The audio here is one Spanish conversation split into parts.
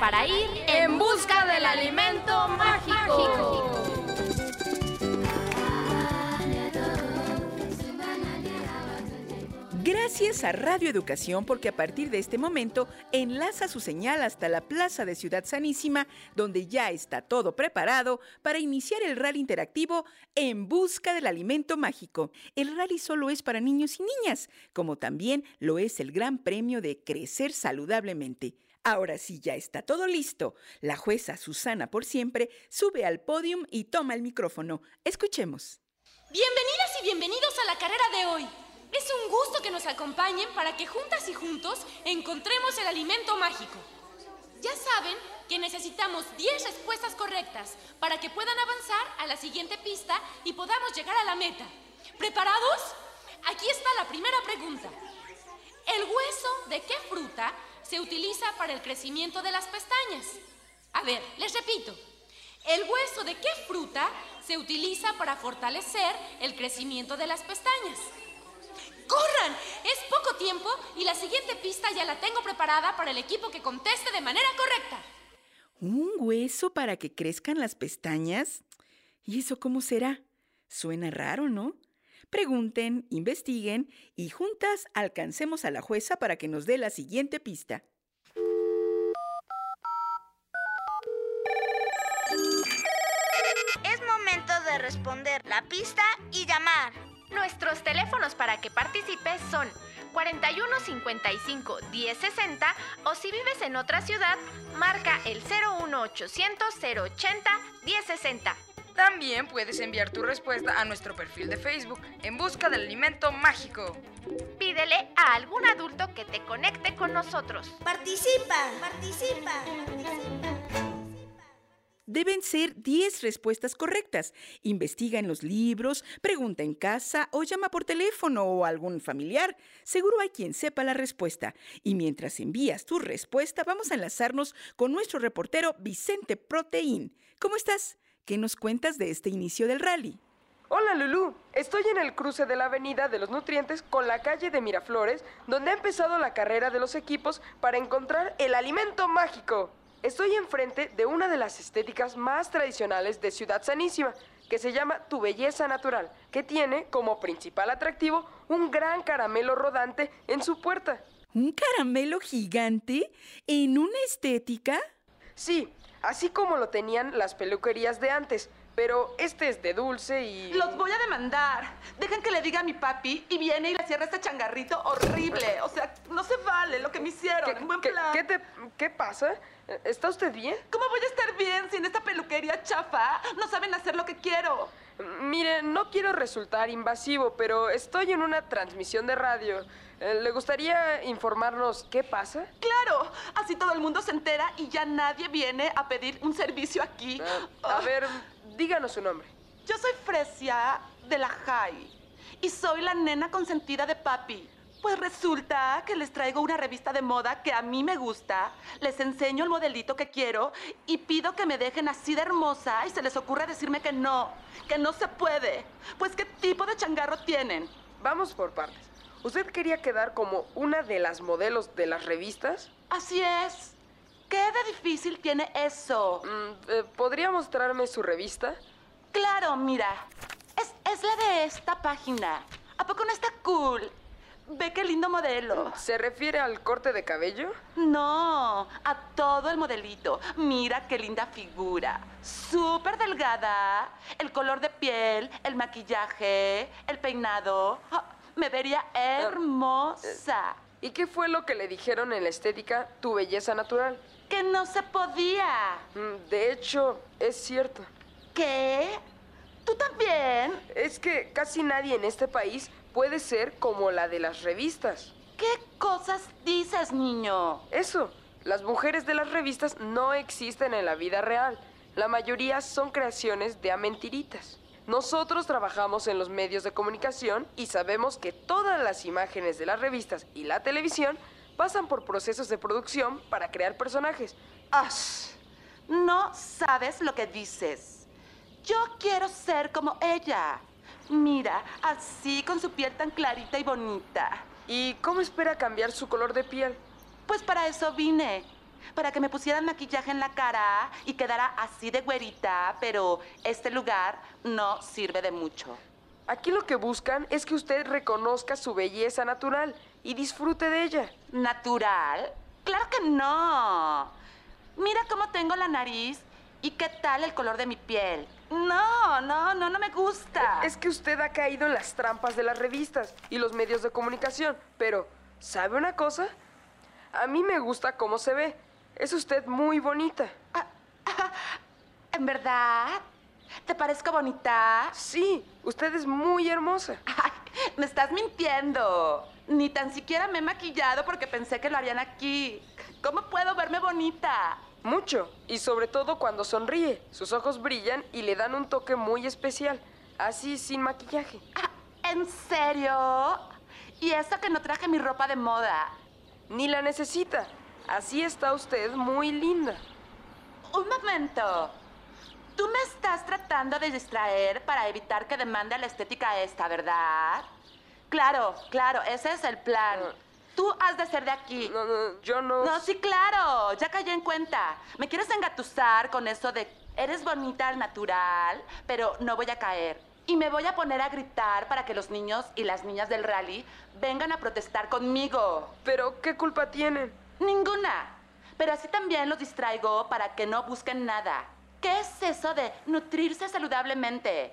para ir En busca del alimento mágico. Gracias a Radio Educación porque a partir de este momento enlaza su señal hasta la Plaza de Ciudad Sanísima, donde ya está todo preparado para iniciar el rally interactivo En Busca del Alimento Mágico. El rally solo es para niños y niñas, como también lo es el Gran Premio de Crecer Saludablemente. Ahora sí, ya está todo listo. La jueza Susana por siempre sube al podium y toma el micrófono. Escuchemos. Bienvenidas y bienvenidos a la carrera de hoy. Es un gusto que nos acompañen para que juntas y juntos encontremos el alimento mágico. Ya saben que necesitamos 10 respuestas correctas para que puedan avanzar a la siguiente pista y podamos llegar a la meta. ¿Preparados? Aquí está la primera pregunta. ¿El hueso de qué fruta se utiliza para el crecimiento de las pestañas? A ver, les repito. ¿El hueso de qué fruta se utiliza para fortalecer el crecimiento de las pestañas? ¡Corran! Es poco tiempo y la siguiente pista ya la tengo preparada para el equipo que conteste de manera correcta. ¿Un hueso para que crezcan las pestañas? ¿Y eso cómo será? Suena raro, ¿no? Pregunten, investiguen y juntas alcancemos a la jueza para que nos dé la siguiente pista. Es momento de responder la pista y llamar. Nuestros teléfonos para que participes son 41 55 10 60 o si vives en otra ciudad, marca el 01 800 080 10 60. También puedes enviar tu respuesta a nuestro perfil de Facebook en busca del alimento mágico. Pídele a algún adulto que te conecte con nosotros. Participa, participa, participa. Deben ser 10 respuestas correctas. Investiga en los libros, pregunta en casa o llama por teléfono o a algún familiar. Seguro hay quien sepa la respuesta. Y mientras envías tu respuesta, vamos a enlazarnos con nuestro reportero Vicente Proteín. ¿Cómo estás? ¿Qué nos cuentas de este inicio del rally? Hola Lulú, estoy en el cruce de la Avenida de los Nutrientes con la calle de Miraflores, donde ha empezado la carrera de los equipos para encontrar el alimento mágico. Estoy enfrente de una de las estéticas más tradicionales de Ciudad Sanísima, que se llama Tu Belleza Natural, que tiene como principal atractivo un gran caramelo rodante en su puerta. ¿Un caramelo gigante en una estética? Sí, así como lo tenían las peluquerías de antes, pero este es de dulce y... Los voy a demandar. Dejen que le diga a mi papi y viene y le cierra este changarrito horrible. O sea, no se vale lo que me hicieron. ¿Qué, Buen qué- plan. qué te- qué pasa? ¿Está usted bien? ¿Cómo voy a estar bien si en esta peluquería chafa no saben hacer lo que quiero? Mire, no quiero resultar invasivo, pero estoy en una transmisión de radio. Eh, ¿Le gustaría informarnos qué pasa? Claro, así todo el mundo se entera y ya nadie viene a pedir un servicio aquí. Ah, a ver, díganos su nombre. Yo soy Fresia de la High y soy la nena consentida de papi. Pues resulta que les traigo una revista de moda que a mí me gusta, les enseño el modelito que quiero y pido que me dejen así de hermosa y se les ocurre decirme que no, que no se puede. Pues ¿qué tipo de changarro tienen? Vamos por partes. ¿Usted quería quedar como una de las modelos de las revistas? Así es. ¿Qué de difícil tiene eso? Mm, eh, ¿Podría mostrarme su revista? Claro, mira. Es, es la de esta página. ¿A poco no está cool? Ve qué lindo modelo. ¿Se refiere al corte de cabello? No, a todo el modelito. Mira qué linda figura. Súper delgada. El color de piel, el maquillaje, el peinado. Ah, me vería hermosa. ¿Y qué fue lo que le dijeron en la estética Tu Belleza Natural? Que no se podía. Mm, De hecho, es cierto. ¿Qué? ¿Tú también? Es que casi nadie en este país puede ser como la de las revistas. ¿Qué cosas dices, niño? Eso, las mujeres de las revistas no existen en la vida real. La mayoría son creaciones de amentiritas. Nosotros trabajamos en los medios de comunicación y sabemos que todas las imágenes de las revistas y la televisión pasan por procesos de producción para crear personajes. ¡Ash! No sabes lo que dices. Yo quiero ser como ella. Mira, así con su piel tan clarita y bonita. ¿Y cómo espera cambiar su color de piel? Pues para eso vine. Para que me pusieran maquillaje en la cara y quedara así de güerita, pero este lugar no sirve de mucho. Aquí lo que buscan es que usted reconozca su belleza natural y disfrute de ella. ¿Natural? Claro que no. Mira cómo tengo la nariz y qué tal el color de mi piel. No, no, no, no me gusta. Es que usted ha caído en las trampas de las revistas y los medios de comunicación, pero ¿sabe una cosa? A mí me gusta cómo se ve. Es usted muy bonita. ¿En verdad? ¿Te parezco bonita? Sí, usted es muy hermosa. Ay, me estás mintiendo. Ni tan siquiera me he maquillado porque pensé que lo harían aquí. ¿Cómo puedo verme bonita? Mucho, y sobre todo cuando sonríe. Sus ojos brillan y le dan un toque muy especial, así sin maquillaje. Ah, ¿En serio? Y eso que no traje mi ropa de moda. Ni la necesita. Así está usted muy linda. Un momento. Tú me estás tratando de distraer para evitar que demande a la estética esta, ¿verdad? Claro, claro, ese es el plan. Ah. Tú has de ser de aquí. No, no, yo no. No, sí, claro, ya caí en cuenta. Me quieres engatusar con eso de eres bonita al natural, pero no voy a caer. Y me voy a poner a gritar para que los niños y las niñas del rally vengan a protestar conmigo. Pero, ¿qué culpa tienen? Ninguna. Pero así también los distraigo para que no busquen nada. ¿Qué es eso de nutrirse saludablemente?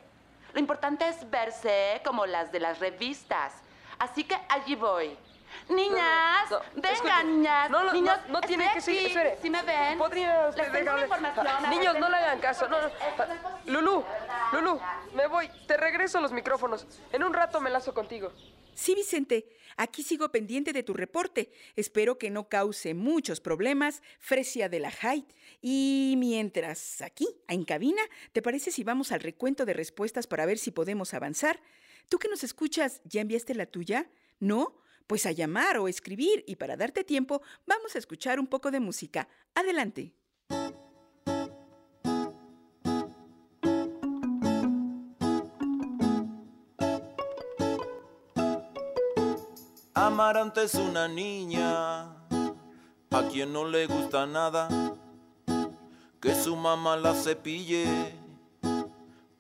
Lo importante es verse como las de las revistas. Así que allí voy. Niñas, No, no, no, vengan, escuche. niñas. No, no, Niños, no, no tiene que seguir. Espere. ¿Sí me ven? ¿Podría usted dejarle- Niños, no le hagan caso. No, Lulú. Lulú, me voy. Te regreso los micrófonos. En un rato me lazo contigo. Sí, Vicente, aquí sigo pendiente de tu reporte. Espero que no cause muchos problemas, Fresia de la Hyde. Y mientras aquí, en cabina, ¿te parece si vamos al recuento de respuestas para ver si podemos avanzar? Tú que nos escuchas, ¿ya enviaste la tuya? ¿No? Pues a llamar o escribir y para darte tiempo, vamos a escuchar un poco de música. Adelante. Amaranta es una niña a quien no le gusta nada que su mamá la cepille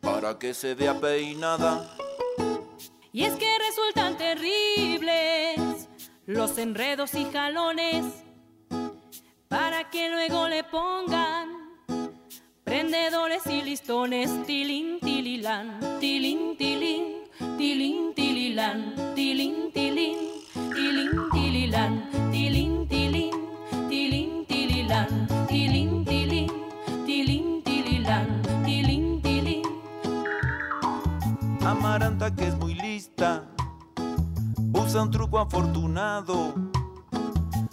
para que se vea peinada. Y es que resultan terribles los enredos y jalones para que luego le pongan prendedores y listones. Tilín, tililán, tilín, tilín, tilín, tililán, tilín, tilín, tilín, tililán, tilín, tilín, tilín, tililán, tilín, tilín, tilín, tililán, tilín, tilín. Amaranta que es muy lista, usa un truco afortunado,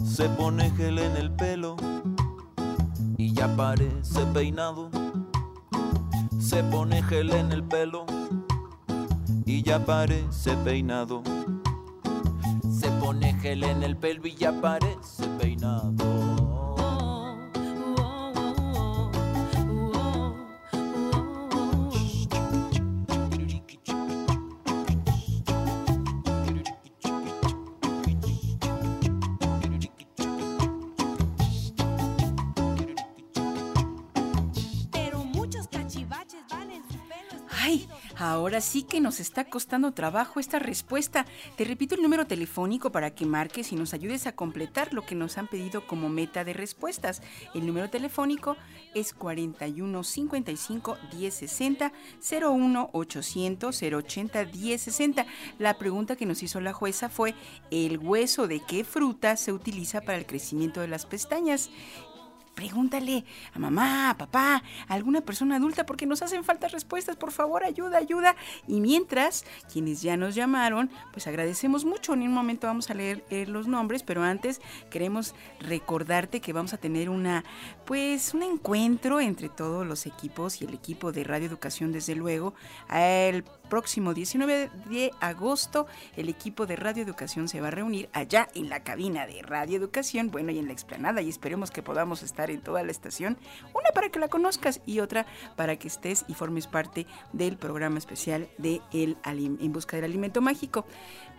se pone gel en el pelo y ya parece peinado. Se pone gel en el pelo y ya parece peinado. Se pone gel en el pelo y ya parece peinado. Ay, ahora sí que nos está costando trabajo esta respuesta. Te repito el número telefónico para que marques y nos ayudes a completar lo que nos han pedido como meta de respuestas. El número telefónico es 41 55 1060 01 800 080 1060. La pregunta que nos hizo la jueza fue: ¿el hueso de qué fruta se utiliza para el crecimiento de las pestañas? Pregúntale a mamá, a papá, a alguna persona adulta, porque nos hacen falta respuestas. Por favor, ayuda, ayuda. Y mientras, quienes ya nos llamaron, pues agradecemos mucho. En un momento vamos a leer, los nombres, pero antes queremos recordarte que vamos a tener una, pues, un encuentro entre todos los equipos y el equipo de Radio Educación, desde luego, el próximo 19 de agosto el equipo de Radio Educación se va a reunir allá en la cabina de Radio Educación, bueno, y en la explanada, y esperemos que podamos estar en toda la estación, una para que la conozcas y otra para que estés y formes parte del programa especial de el En Busca del Alimento Mágico.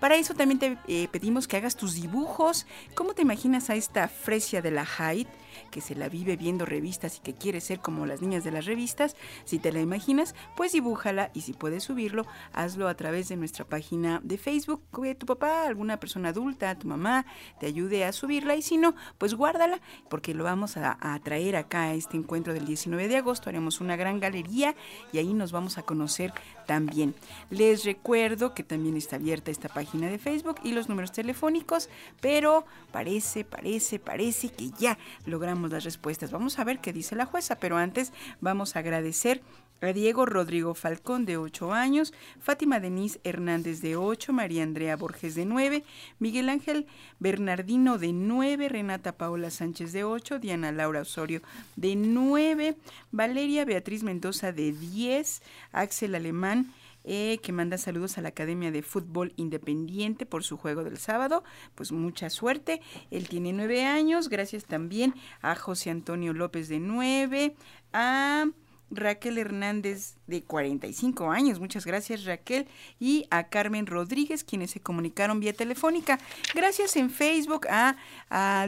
Para eso también te eh, pedimos que hagas tus dibujos. ¿Cómo te imaginas a esta Fresia de la Hyde? que se la vive viendo revistas y que quiere ser como las niñas de las revistas, si te la imaginas, pues dibújala y si puedes subirlo, hazlo a través de nuestra página de Facebook, que tu papá, alguna persona adulta, tu mamá, te ayude a subirla y si no, pues guárdala porque lo vamos a, a traer acá a este encuentro del 19 de agosto, haremos una gran galería y ahí nos vamos a conocer también. Les recuerdo que también está abierta esta página de Facebook y los números telefónicos, pero parece, parece, parece que ya logramos las respuestas. Vamos a ver qué dice la jueza, pero antes vamos a agradecer Diego Rodrigo Falcón de 8 años, Fátima Denise Hernández de 8, María Andrea Borges de 9, Miguel Ángel Bernardino de 9, Renata Paola Sánchez de 8, Diana Laura Osorio de 9, Valeria Beatriz Mendoza de 10, Axel Alemán eh, que manda saludos a la Academia de Fútbol Independiente por su juego del sábado. Pues mucha suerte. Él tiene nueve años. Gracias también a José Antonio López de nueve, a Raquel Hernández de 45 años. Muchas gracias Raquel y a Carmen Rodríguez quienes se comunicaron vía telefónica. Gracias en Facebook a,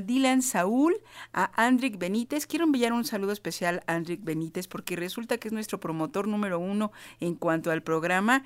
Dylan Saúl, a Andrick Benítez. Quiero enviar un saludo especial a Andrick Benítez porque resulta que es nuestro promotor número uno en cuanto al programa.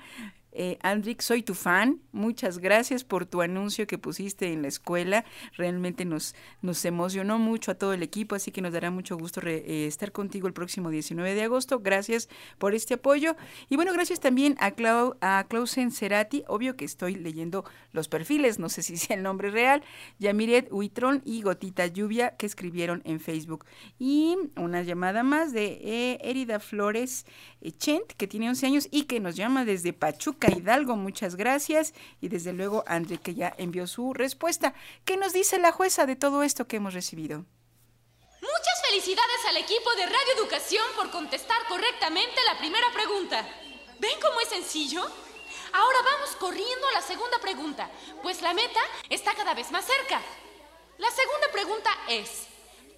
Eh, Andrick, soy tu fan. Muchas gracias por tu anuncio que pusiste en la escuela. Realmente nos, nos emocionó mucho a todo el equipo, así que nos dará mucho gusto eh, estar contigo el próximo 19 de agosto. Gracias por este apoyo. Y bueno, gracias también a, Clau, a Clausen Cerati. Obvio que estoy leyendo los perfiles, no sé si sea el nombre real. Yamiret Huitrón y Gotita Lluvia que escribieron en Facebook. Y una llamada más de eh, Erida Flores Chent, que tiene 11 años y que nos llama desde Pachuca Hidalgo, muchas gracias. Y desde luego, André, que ya envió su respuesta. ¿Qué nos dice la jueza de todo esto que hemos recibido? Muchas felicidades al equipo de Radio Educación por contestar correctamente la primera pregunta. ¿Ven cómo es sencillo? Ahora vamos corriendo a la segunda pregunta, pues la meta está cada vez más cerca. La segunda pregunta es,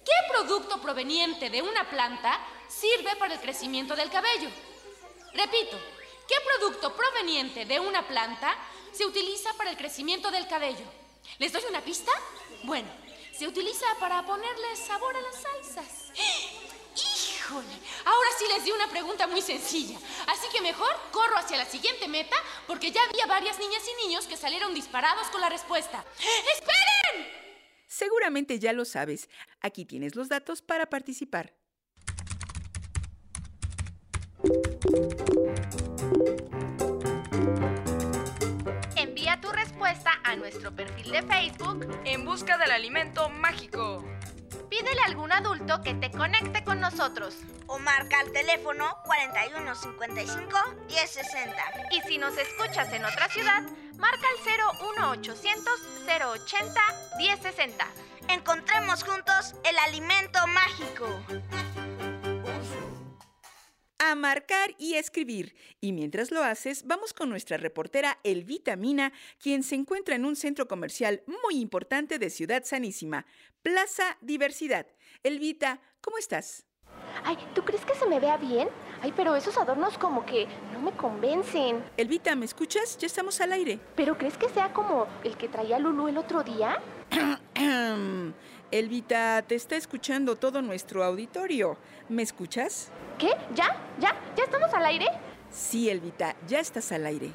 ¿qué producto proveniente de una planta sirve para el crecimiento del cabello? Repito, ¿Qué producto proveniente de una planta se utiliza para el crecimiento del cabello? ¿Les doy una pista? Bueno, se utiliza para ponerle sabor a las salsas. ¡Híjole! Ahora sí les di una pregunta muy sencilla. Así que mejor corro hacia la siguiente meta porque ya había varias niñas y niños que salieron disparados con la respuesta. ¡Esperen! Seguramente ya lo sabes. Aquí tienes los datos para participar. Envía tu respuesta a nuestro perfil de Facebook En busca del alimento mágico. Pídele a algún adulto que te conecte con nosotros. O marca al teléfono 4155 1060. Y si nos escuchas en otra ciudad, marca al 01800 080 1060. Encontremos juntos el alimento mágico a marcar y escribir. Y mientras lo haces, vamos con nuestra reportera Elvita Mina, quien se encuentra en un centro comercial muy importante de Ciudad Sanísima, Plaza Diversidad. Elvita, ¿cómo estás? Ay, ¿tú crees que se me vea bien? Ay, pero esos adornos como que no me convencen. Elvita, ¿me escuchas? Ya estamos al aire. ¿Pero crees que sea como el que traía Lulu el otro día? Elvita, te está escuchando todo nuestro auditorio. ¿Me escuchas? ¿Qué? ¿Ya? ¿Ya? ¿Ya estamos al aire? Sí, Elvita, ya estás al aire.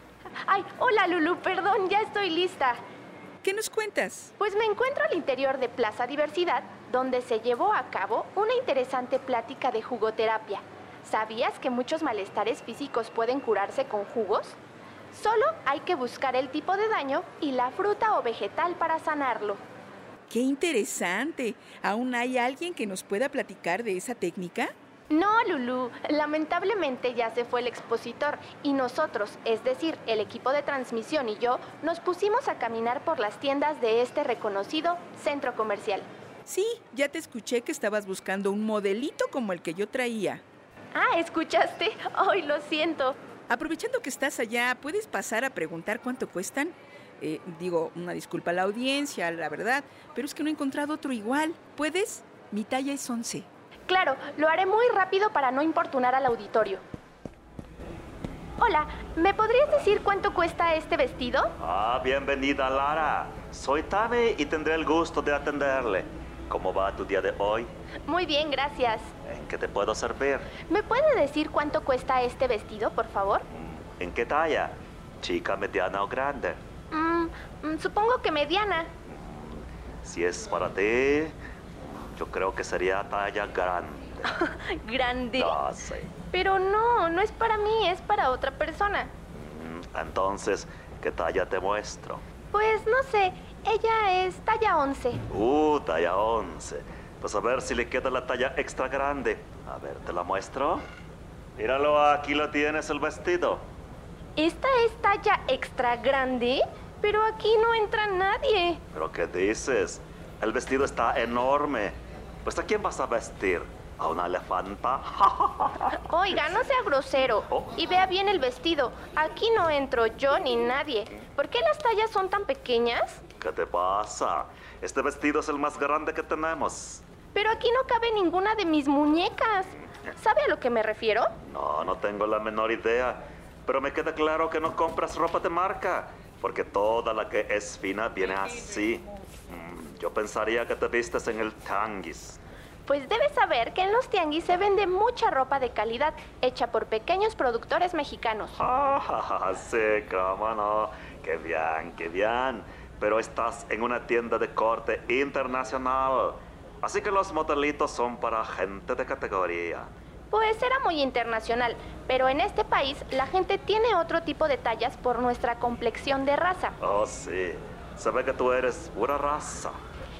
Ay, hola Lulu, perdón, ya estoy lista. ¿Qué nos cuentas? Pues me encuentro al interior de Plaza Diversidad, donde se llevó a cabo una interesante plática de jugoterapia. ¿Sabías que muchos malestares físicos pueden curarse con jugos? Solo hay que buscar el tipo de daño y la fruta o vegetal para sanarlo. ¡Qué interesante! ¿Aún hay alguien que nos pueda platicar de esa técnica? No, Lulu, lamentablemente ya se fue el expositor y nosotros, es decir, el equipo de transmisión y yo, nos pusimos a caminar por las tiendas de este reconocido centro comercial. Sí, ya te escuché que estabas buscando un modelito como el que yo traía. Ah, ¿escuchaste? Ay, lo siento. Aprovechando que estás allá, ¿puedes pasar a preguntar cuánto cuestan? Eh, digo, una disculpa a la audiencia, la verdad, pero es que no he encontrado otro igual. ¿Puedes? Mi talla es 11. Claro, lo haré muy rápido para no importunar al auditorio. Hola, ¿me podrías decir cuánto cuesta este vestido? Ah, bienvenida Lara. Soy Tame y tendré el gusto de atenderle. ¿Cómo va tu día de hoy? Muy bien, gracias. ¿En qué te puedo servir? ¿Me puede decir cuánto cuesta este vestido, por favor? ¿En qué talla? ¿Chica, mediana o grande? Mm, mm, supongo que mediana. Si es para ti, yo creo que sería talla grande. ¿Grande? No sé. Pero no, no es para mí, es para otra persona. Mm, Entonces, ¿qué talla te muestro? Pues no sé, ella es talla 11. Uh, talla 11. Pues a ver si le queda la talla extra grande. A ver, ¿te la muestro? Míralo, aquí lo tienes el vestido. ¿Esta es talla extra grande? Pero aquí no entra nadie. ¿Pero qué dices? El vestido está enorme. Pues ¿a quién vas a vestir? ¿A una elefanta? Oiga, no sea grosero. Oh. Y vea bien el vestido. Aquí no entro yo ni nadie. ¿Por qué las tallas son tan pequeñas? ¿Qué te pasa? Este vestido es el más grande que tenemos. Pero aquí no cabe ninguna de mis muñecas. ¿Sabe a lo que me refiero? No, no tengo la menor idea. Pero me queda claro que no compras ropa de marca. Porque toda la que es fina viene así. Mm, Yo pensaría que te vistes en el tanguis. Pues debes saber que en los tianguis se vende mucha ropa de calidad hecha por pequeños productores mexicanos. Ah, sí, cómo no. Qué bien, qué bien. Pero estás en una tienda de corte internacional. Así que los modelitos son para gente de categoría. Pues era muy internacional, pero en este país la gente tiene otro tipo de tallas por nuestra complexión de raza. Oh, sí. Se ve que tú eres pura raza.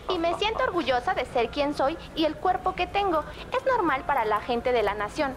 Y me siento orgullosa de ser quien soy y el cuerpo que tengo. Es normal para la gente de la nación.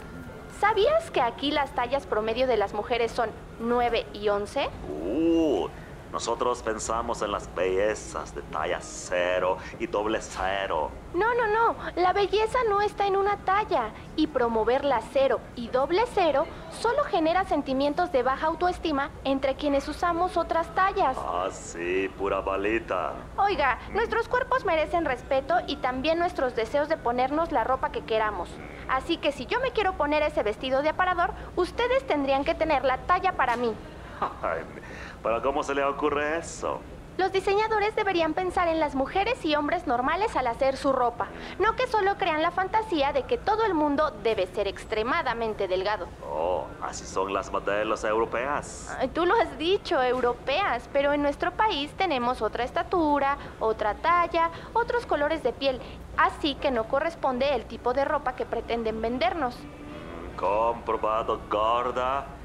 ¿Sabías que aquí las tallas promedio de las mujeres son 9 y 11? Uh, nosotros pensamos en las bellezas de talla cero y doble cero. No, no, no. La belleza no está en una talla. Y promover la cero y doble cero solo genera sentimientos de baja autoestima entre quienes usamos otras tallas. Ah, sí, pura balita. Oiga, nuestros cuerpos merecen respeto y también nuestros deseos de ponernos la ropa que queramos. Así que si yo me quiero poner ese vestido de aparador, ustedes tendrían que tener la talla para mí. Ay, ¿Pero cómo se le ocurre eso? Los diseñadores deberían pensar en las mujeres y hombres normales al hacer su ropa, no que solo crean la fantasía de que todo el mundo debe ser extremadamente delgado. Oh, así son las modelos europeas. Ay, Tú lo has dicho, europeas, pero en nuestro país tenemos otra estatura, otra talla, otros colores de piel, así que no corresponde el tipo de ropa que pretenden vendernos. Comprobado, gorda.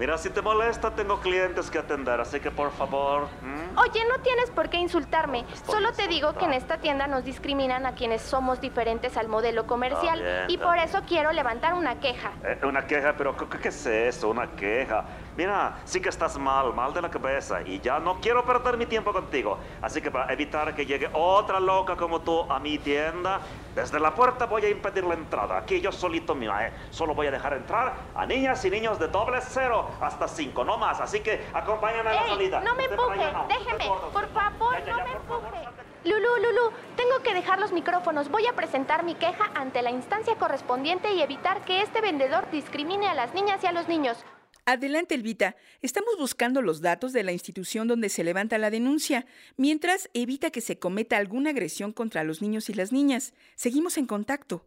Mira, si te molesta, tengo clientes que atender, así que por favor. Oye, no tienes por qué insultarme. Solo te digo que en esta tienda nos discriminan a quienes somos diferentes al modelo comercial. Bien, y por bien. eso quiero levantar una queja. Eh, una queja, pero ¿qué, qué es eso? Una queja. Mira, sí que estás mal, mal de la cabeza y ya no quiero perder mi tiempo contigo. Así que para evitar que llegue otra loca como tú a mi tienda, desde la puerta voy a impedir la entrada. Aquí yo solito, mira, eh, solo voy a dejar entrar a niñas y niños de doble cero hasta cinco, no más. Así que acompáñame a la salida. No me empuje, no, déjeme, por favor, Ya, ya, no me empuje. Lulu, Lulu, tengo que dejar los micrófonos. Voy a presentar mi queja ante la instancia correspondiente y evitar que este vendedor discrimine a las niñas y a los niños. Adelante, Elvita. Estamos buscando los datos de la institución donde se levanta la denuncia, mientras evita que se cometa alguna agresión contra los niños y las niñas. Seguimos en contacto.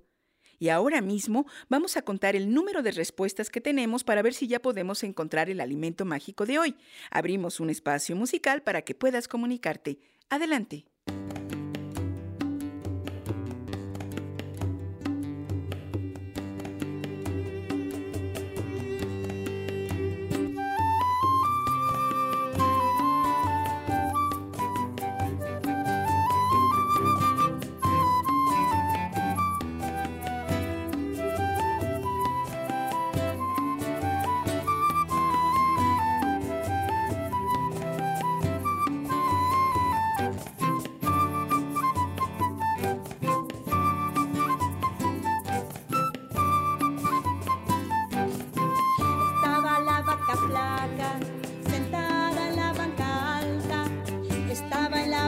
Y ahora mismo vamos a contar el número de respuestas que tenemos para ver si ya podemos encontrar el alimento mágico de hoy. Abrimos un espacio musical para que puedas comunicarte. Adelante.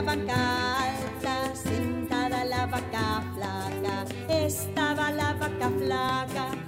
vaca alta, sentada la vaca flaca, estaba la vaca flaca.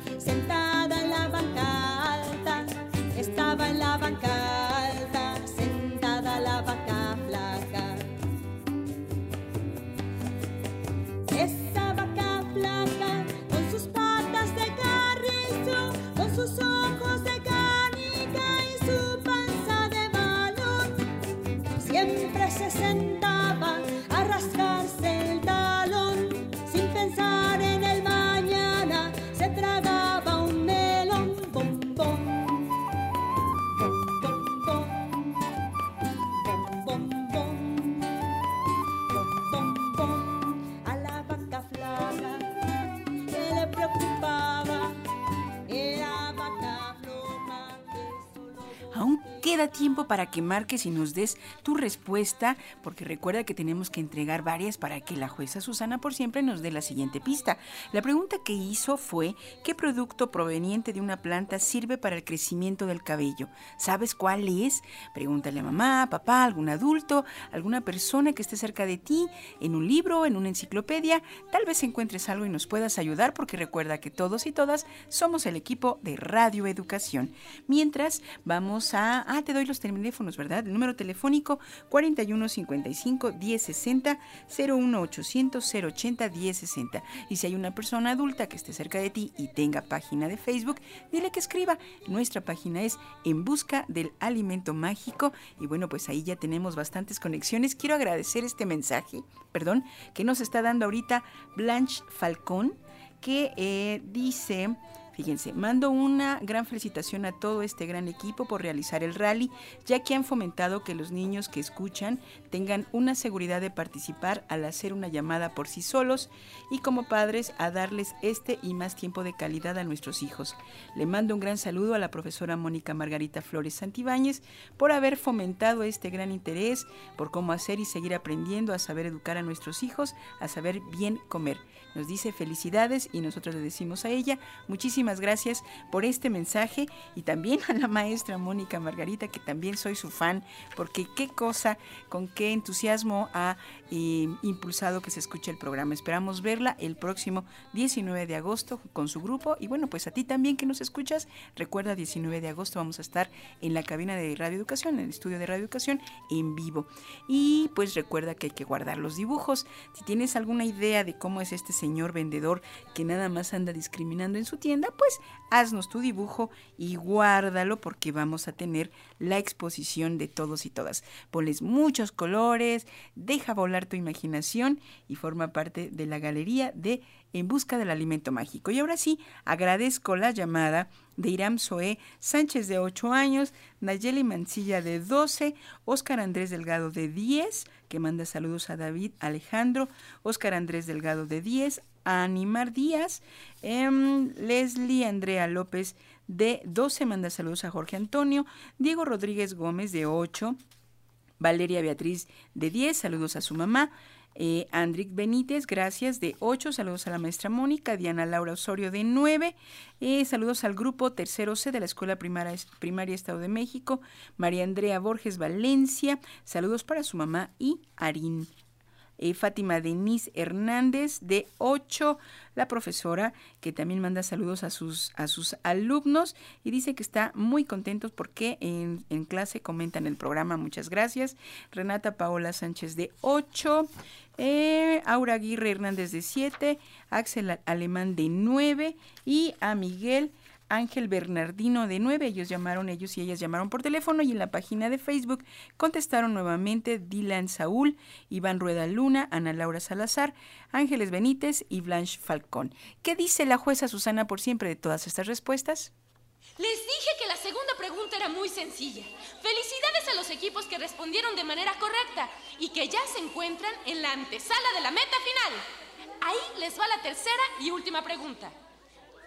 Para que marques y nos des tu respuesta, porque recuerda que tenemos que entregar varias para que la jueza Susana por siempre nos dé la siguiente pista. La pregunta que hizo fue, ¿qué producto proveniente de una planta sirve para el crecimiento del cabello? ¿Sabes cuál es? Pregúntale a mamá, papá, algún adulto, alguna persona que esté cerca de ti, en un libro, en una enciclopedia. Tal vez encuentres algo y nos puedas ayudar, porque recuerda que todos y todas somos el equipo de Radio Educación. Mientras, vamos a... Ah, te doy los teléfonos, ¿verdad? El número telefónico 4155 1060 01800 080 1060. Y si hay una persona adulta que esté cerca de ti y tenga página de Facebook, dile que escriba. Nuestra página es En Busca del Alimento Mágico. Y bueno, pues ahí ya tenemos bastantes conexiones. Quiero agradecer este mensaje, perdón, que nos está dando ahorita Blanche Falcón, que eh, dice... Fíjense, mando una gran felicitación a todo este gran equipo por realizar el rally, ya que han fomentado que los niños que escuchan tengan una seguridad de participar al hacer una llamada por sí solos y como padres a darles este y más tiempo de calidad a nuestros hijos. Le mando un gran saludo a la profesora Mónica Margarita Flores Santibáñez por haber fomentado este gran interés por cómo hacer y seguir aprendiendo a saber educar a nuestros hijos, a saber bien comer. Nos dice felicidades y nosotros le decimos a ella muchísimas gracias por este mensaje y también a la maestra Mónica Margarita que también soy su fan porque qué cosa, con qué entusiasmo ha eh, impulsado que se escuche el programa. Esperamos verla el próximo 19 de agosto con su grupo y bueno pues a ti también que nos escuchas recuerda 19 de agosto vamos a estar en la cabina de Radio Educación, en el estudio de Radio Educación en vivo y pues recuerda que hay que guardar los dibujos. Si tienes alguna idea de cómo es este señor vendedor que nada más anda discriminando en su tienda, pues haznos tu dibujo y guárdalo porque vamos a tener la exposición de todos y todas. Ponles muchos colores, deja volar tu imaginación y forma parte de la galería de En Busca del Alimento Mágico. Y ahora sí, agradezco la llamada de Iram Zoé Sánchez de 8 años, Nayeli Mancilla de 12, Óscar Andrés Delgado de 10, que manda saludos a David Alejandro, Óscar Andrés Delgado de 10, a Animar Díaz, em, Leslie Andrea López de 12, manda saludos a Jorge Antonio, Diego Rodríguez Gómez de 8, Valeria Beatriz de 10, saludos a su mamá, eh, Andric Benítez, gracias, de 8. Saludos a la maestra Mónica. Diana Laura Osorio, de 9. Eh, saludos al grupo tercero C de la Escuela Primaria, Primaria Estado de México. María Andrea Borges Valencia. Saludos para su mamá y Arín. Eh, Fátima Denise Hernández, de 8, la profesora, que también manda saludos a sus, a sus alumnos y dice que está muy contentos porque en, en clase comentan el programa. Muchas gracias. Renata Paola Sánchez, de 8. Eh, Aura Aguirre Hernández de 7, Axel Alemán de 9 y a Miguel Ángel Bernardino de 9. Ellos llamaron, ellos y ellas llamaron por teléfono y en la página de Facebook contestaron nuevamente Dylan Saúl, Iván Rueda Luna, Ana Laura Salazar, Ángeles Benítez y Blanche Falcón. ¿Qué dice la jueza Susana por siempre de todas estas respuestas? Les dije que la segunda pregunta era muy sencilla. Felicidades a los equipos que respondieron de manera correcta y que ya se encuentran en la antesala de la meta final. Ahí les va la tercera y última pregunta.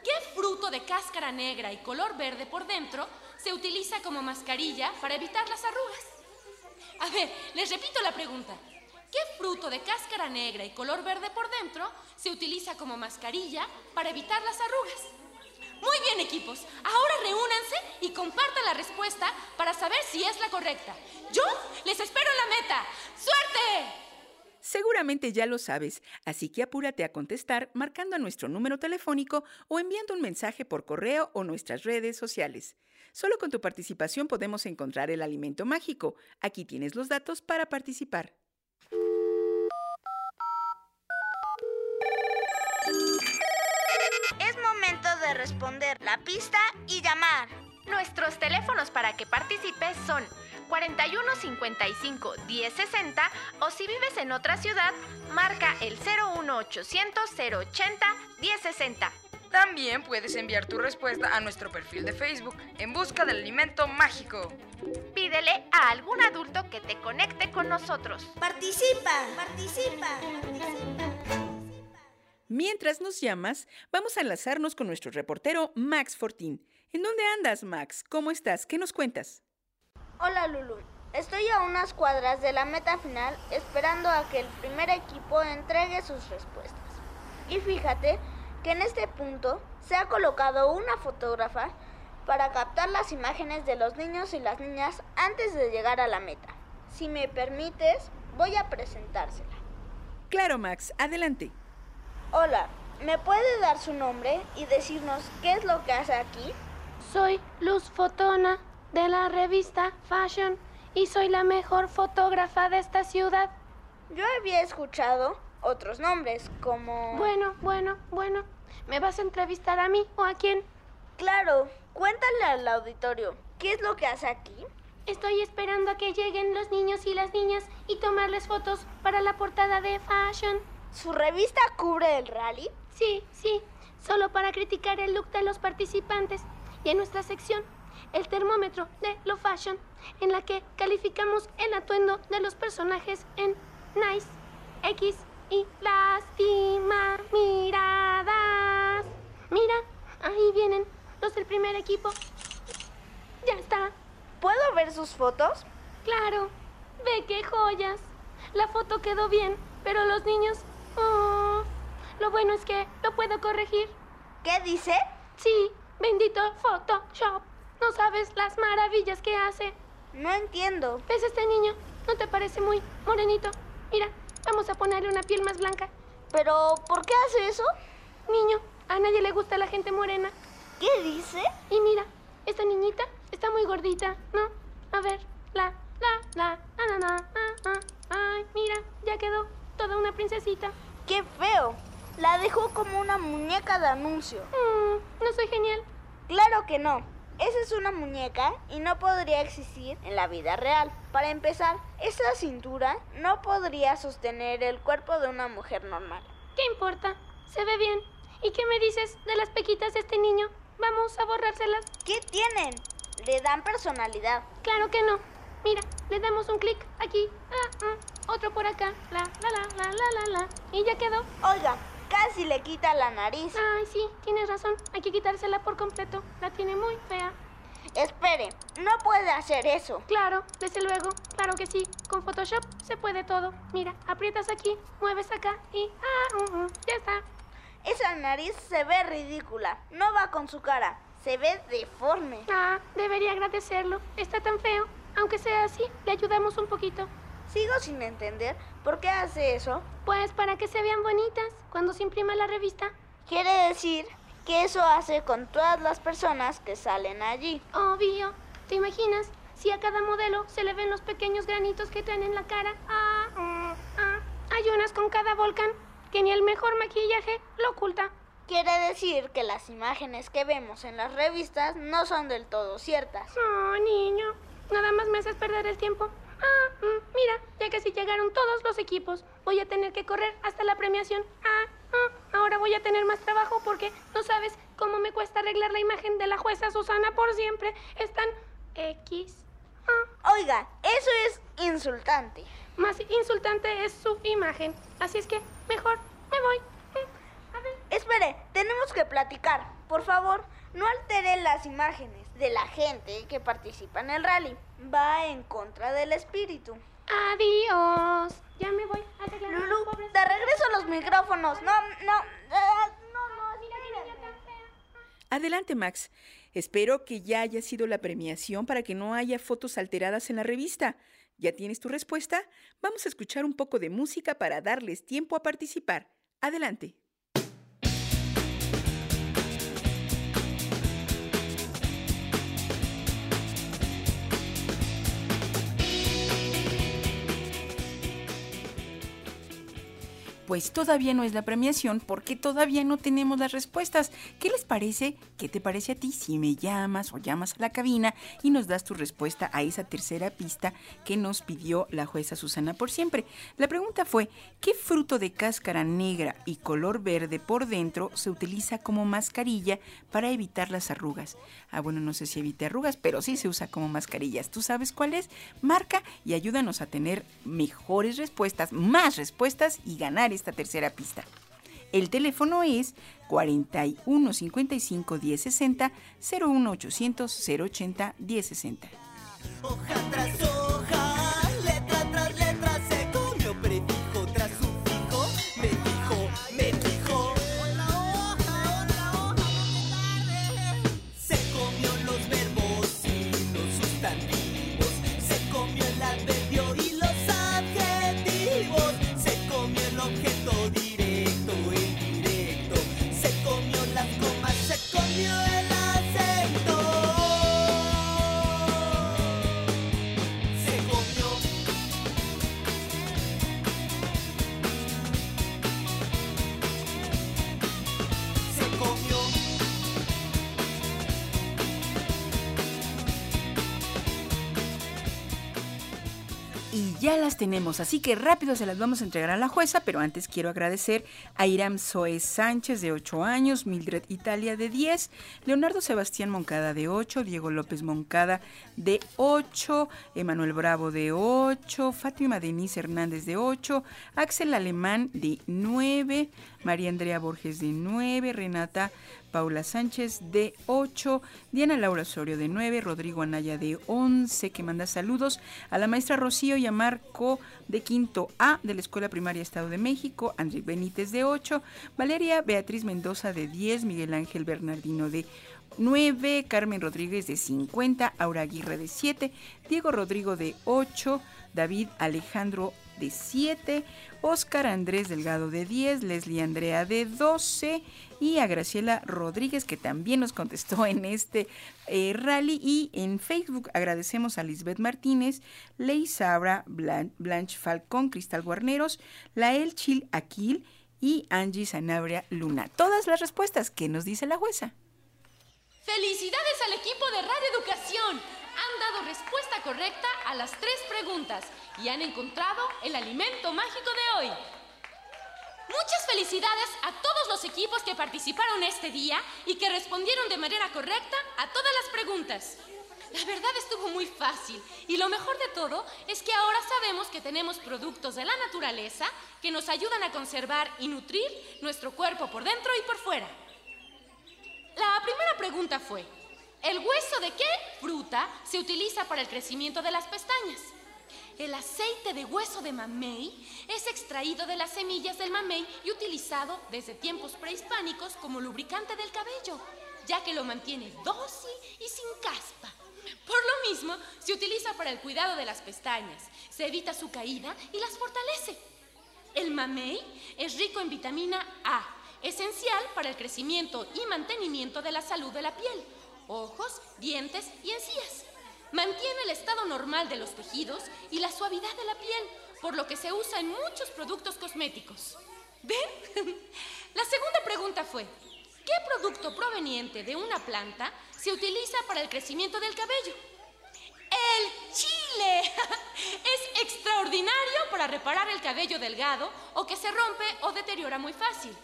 ¿Qué fruto de cáscara negra y color verde por dentro se utiliza como mascarilla para evitar las arrugas? A ver, les repito la pregunta. ¿Qué fruto de cáscara negra y color verde por dentro se utiliza como mascarilla para evitar las arrugas? Muy bien, equipos. Ahora reúnanse y compartan la respuesta para saber si es la correcta. Yo les espero en la meta. ¡Suerte! Seguramente ya lo sabes, así que apúrate a contestar marcando a nuestro número telefónico o enviando un mensaje por correo o nuestras redes sociales. Solo con tu participación podemos encontrar el alimento mágico. Aquí tienes los datos para participar. Es momento de responder la pista y llamar. Nuestros teléfonos para que participes son 41 55 1060 o si vives en otra ciudad, marca el 01800 080 1060. También puedes enviar tu respuesta a nuestro perfil de Facebook en busca del alimento mágico. Pídele a algún adulto que te conecte con nosotros. Participa, participa, participa. Mientras nos llamas, vamos a enlazarnos con nuestro reportero Max Fortín. ¿En dónde andas, Max? ¿Cómo estás? ¿Qué nos cuentas? Hola Lulu, estoy a unas cuadras de la meta final esperando a que el primer equipo entregue sus respuestas. Y fíjate que en este punto se ha colocado una fotógrafa para captar las imágenes de los niños y las niñas antes de llegar a la meta. Si me permites, voy a presentársela. Claro, Max, adelante. Hola, ¿me puede dar su nombre y decirnos qué es lo que hace aquí? Soy Luz Fotona de la revista Fashion y soy la mejor fotógrafa de esta ciudad. Yo había escuchado otros nombres como... Bueno, bueno, bueno. ¿Me vas a entrevistar a mí o a quién? Claro, cuéntale al auditorio, ¿qué es lo que hace aquí? Estoy esperando a que lleguen los niños y las niñas y tomarles fotos para la portada de Fashion. ¿Su revista cubre el rally? Sí, sí, solo para criticar el look de los participantes. Y en nuestra sección, el termómetro de Lo Fashion, en la que calificamos el atuendo de los personajes en Nice, X y Lástima Miradas. Mira, ahí vienen los del primer equipo. Ya está. ¿Puedo ver sus fotos? Claro. Ve qué joyas. La foto quedó bien, pero los niños... Oh, lo bueno es que lo puedo corregir. ¿Qué dice? Sí, bendito Photoshop. No sabes las maravillas que hace. No entiendo. ¿Ves este niño? ¿No te parece muy morenito? Mira, vamos a ponerle una piel más blanca. ¿Pero por qué hace eso? Niño, a nadie le gusta la gente morena. ¿Qué dice? Y mira, esta niñita está muy gordita, ¿no? A ver, la, la, la, la, la, la, la, Ay, mira, ya quedó toda una princesita. ¡Qué feo! La dejó como una muñeca de anuncio. Mm, ¿No soy genial? Claro que no. Esa es una muñeca y no podría existir en la vida real. Para empezar, esa cintura no podría sostener el cuerpo de una mujer normal. ¿Qué importa? Se ve bien. ¿Y qué me dices de las pequitas de este niño? Vamos a borrárselas. ¿Qué tienen? Le dan personalidad. Claro que no. Mira, le damos un clic aquí. Ah, ah, otro por acá. La, la, la, la, la, la, la. Y ya quedó. Oiga, casi le quita la nariz. Ay, sí, tienes razón. Hay que quitársela por completo. La tiene muy fea. Espere, no puede hacer eso. Claro, desde luego. Claro que sí. Con Photoshop se puede todo. Mira, aprietas aquí, mueves acá y... Ah, uh, uh, ya está. Esa nariz se ve ridícula. No va con su cara. Se ve deforme. Ah, debería agradecerlo. Está tan feo. Aunque sea así, le ayudamos un poquito. Sigo sin entender por qué hace eso. Pues para que se vean bonitas cuando se imprima la revista. Quiere decir que eso hace con todas las personas que salen allí. Obvio. ¿Te imaginas? Si a cada modelo se le ven los pequeños granitos que traen en la cara. Ah, ah, ah. Hay unas con cada volcán que ni el mejor maquillaje lo oculta. Quiere decir que las imágenes que vemos en las revistas no son del todo ciertas. Oh, niño. Nada más me haces perder el tiempo. Ah, mm, mira, ya casi llegaron todos los equipos. Voy a tener que correr hasta la premiación. Ah, ah, ahora voy a tener más trabajo porque no sabes cómo me cuesta arreglar la imagen de la jueza Susana por siempre. Están X. Ah. Oiga, eso es insultante. Más insultante es su imagen. Así es que mejor me voy. A ver. Espere, tenemos que platicar. Por favor, no altere las imágenes de la gente que participa en el rally. Va en contra del espíritu. Adiós. Ya me voy a arreglar Lulu, pobres- te regreso los micrófonos. No, no, ah, no, no, Mira. Adelante, Max. Espero que ya haya sido la premiación para que no haya fotos alteradas en la revista. ¿Ya tienes tu respuesta? Vamos a escuchar un poco de música para darles tiempo a participar. Adelante. Pues todavía no es la premiación porque todavía no tenemos las respuestas. ¿Qué les parece? ¿Qué te parece a ti si me llamas o llamas a la cabina y nos das tu respuesta a esa tercera pista que nos pidió la jueza Susana por siempre? La pregunta fue, ¿qué fruto de cáscara negra y color verde por dentro se utiliza como mascarilla para evitar las arrugas? Ah, bueno, no sé si evite arrugas, pero sí se usa como mascarillas. ¿Tú sabes cuál es? Marca y ayúdanos a tener mejores respuestas, más respuestas y ganar esta tercera pista. El teléfono es 41 55 1060 01 800 080 1060. Ya las tenemos, así que rápido se las vamos a entregar a la jueza, pero antes quiero agradecer a Iram Zoe Sánchez de 8 años, Mildred Italia de 10, Leonardo Sebastián Moncada de 8, Diego López Moncada de 8, Emanuel Bravo de 8, Fátima Denise Hernández de 8, Axel Alemán de 9, María Andrea Borges de 9, Renata Paula Sánchez de 8, Diana Laura Osorio de 9, Rodrigo Anaya de 11, que manda saludos a la maestra Rocío y a Marco de quinto A de la Escuela Primaria Estado de México, André Benítez de 8, Valeria Beatriz Mendoza de 10, Miguel Ángel Bernardino de 9, Carmen Rodríguez de 50, Aura Aguirre de 7, Diego Rodrigo de 8, David Alejandro de 7, Oscar Andrés Delgado de 10, Leslie Andrea de 12 y a Graciela Rodríguez que también nos contestó en este eh, rally y en Facebook agradecemos a Lisbeth Martínez, Ley Sabra, Blan- Blanche Falcón, Cristal Guarneros, Lael Chil Aquil y Angie Sanabria Luna. Todas las respuestas que nos dice la jueza. ¡Felicidades al equipo de Radio Educación! Han dado respuesta correcta a las tres preguntas y han encontrado el alimento mágico de hoy. Muchas felicidades a todos los equipos que participaron este día y que respondieron de manera correcta a todas las preguntas. La verdad estuvo muy fácil y lo mejor de todo es que ahora sabemos que tenemos productos de la naturaleza que nos ayudan a conservar y nutrir nuestro cuerpo por dentro y por fuera. La primera pregunta fue, ¿el hueso de qué fruta se utiliza para el crecimiento de las pestañas? El aceite de hueso de mamey es extraído de las semillas del mamey y utilizado desde tiempos prehispánicos como lubricante del cabello, ya que lo mantiene dócil y sin caspa. Por lo mismo, se utiliza para el cuidado de las pestañas, se evita su caída y las fortalece. El mamey es rico en vitamina A, esencial para el crecimiento y mantenimiento de la salud de la piel, ojos, dientes y encías. Mantiene el estado normal de los tejidos y la suavidad de la piel, por lo que se usa en muchos productos cosméticos. ¿Ven? La segunda pregunta fue, ¿qué producto proveniente de una planta se utiliza para el crecimiento del cabello? El chile es extraordinario para reparar el cabello delgado o que se rompe o deteriora muy fácil.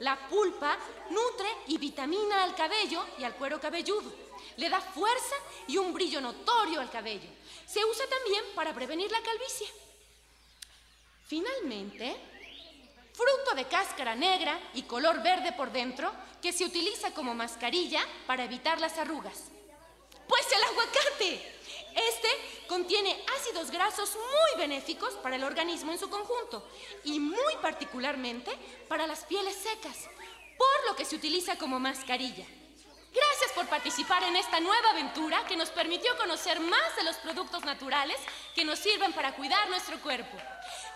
La pulpa nutre y vitamina al cabello y al cuero cabelludo. Le da fuerza y un brillo notorio al cabello. Se usa también para prevenir la calvicie. Finalmente, fruto de cáscara negra y color verde por dentro que se utiliza como mascarilla para evitar las arrugas. Pues el aguacate. Este contiene ácidos grasos muy benéficos para el organismo en su conjunto y muy particularmente para las pieles secas, por lo que se utiliza como mascarilla. Gracias por participar en esta nueva aventura que nos permitió conocer más de los productos naturales que nos sirven para cuidar nuestro cuerpo.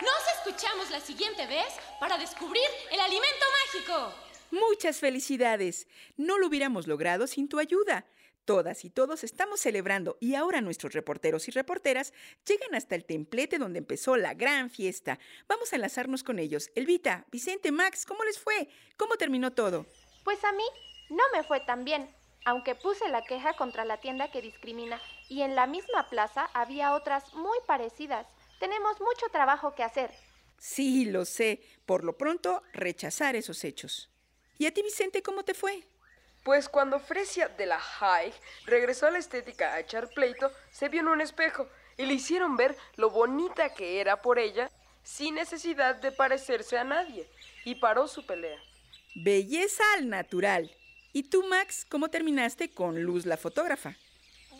Nos escuchamos la siguiente vez para descubrir el alimento mágico. Muchas felicidades. No lo hubiéramos logrado sin tu ayuda. Todas y todos estamos celebrando y ahora nuestros reporteros y reporteras llegan hasta el templete donde empezó la gran fiesta. Vamos a enlazarnos con ellos. Elvita, Vicente, Max, ¿cómo les fue? ¿Cómo terminó todo? Pues a mí no me fue tan bien, aunque puse la queja contra la tienda que discrimina y en la misma plaza había otras muy parecidas. Tenemos mucho trabajo que hacer. Sí, lo sé. Por lo pronto, rechazar esos hechos. ¿Y a ti, Vicente, cómo te fue? Pues cuando Fresia de la High regresó a la estética a echar pleito, se vio en un espejo y le hicieron ver lo bonita que era por ella sin necesidad de parecerse a nadie y paró su pelea. Belleza al natural. ¿Y tú, Max, cómo terminaste con Luz la fotógrafa?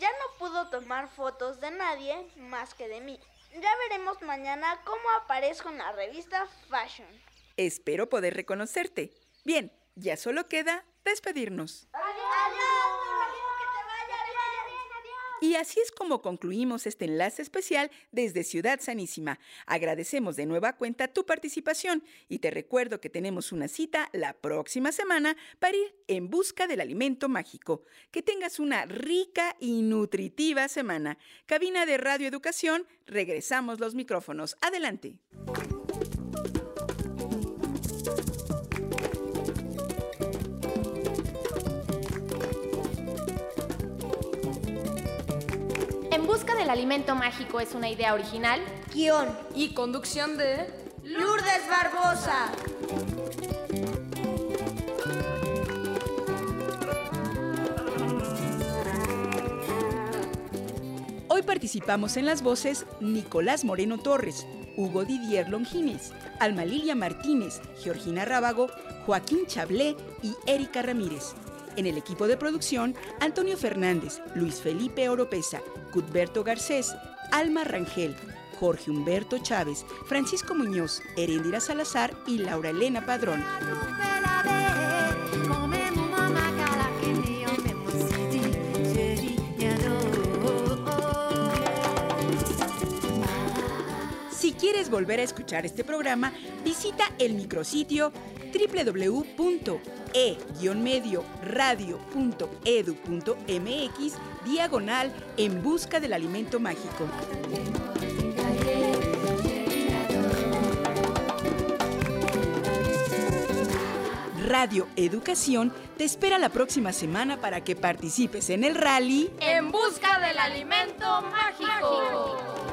ya no pudo tomar fotos de nadie más que de mí. Ya veremos mañana cómo aparezco en la revista Fashion. Espero poder reconocerte. Bien, ya solo queda despedirnos. Y así es como concluimos este enlace especial desde Ciudad Sanísima. Agradecemos de nueva cuenta tu participación y te recuerdo que tenemos una cita la próxima semana para ir en busca del alimento mágico. Que tengas una rica y nutritiva semana. Cabina de Radio Educación, regresamos los micrófonos. Adelante. Busca del alimento mágico es una idea original. Guión y conducción de Lourdes Barbosa. Hoy participamos en las voces Nicolás Moreno Torres, Hugo Didier Longines, Alma Lilia Martínez, Georgina Rábago, Joaquín Chablé y Erika Ramírez. En el equipo de producción, Antonio Fernández, Luis Felipe Oropesa, Cudberto Garcés, Alma Rangel, Jorge Humberto Chávez, Francisco Muñoz, Heréndira Salazar y Laura Elena Padrón. Si quieres volver a escuchar este programa, visita el micrositio www.e-medioradio.edu.mx diagonal en busca del alimento mágico. Radio Educación te espera la próxima semana para que participes en el rally En busca del alimento mágico.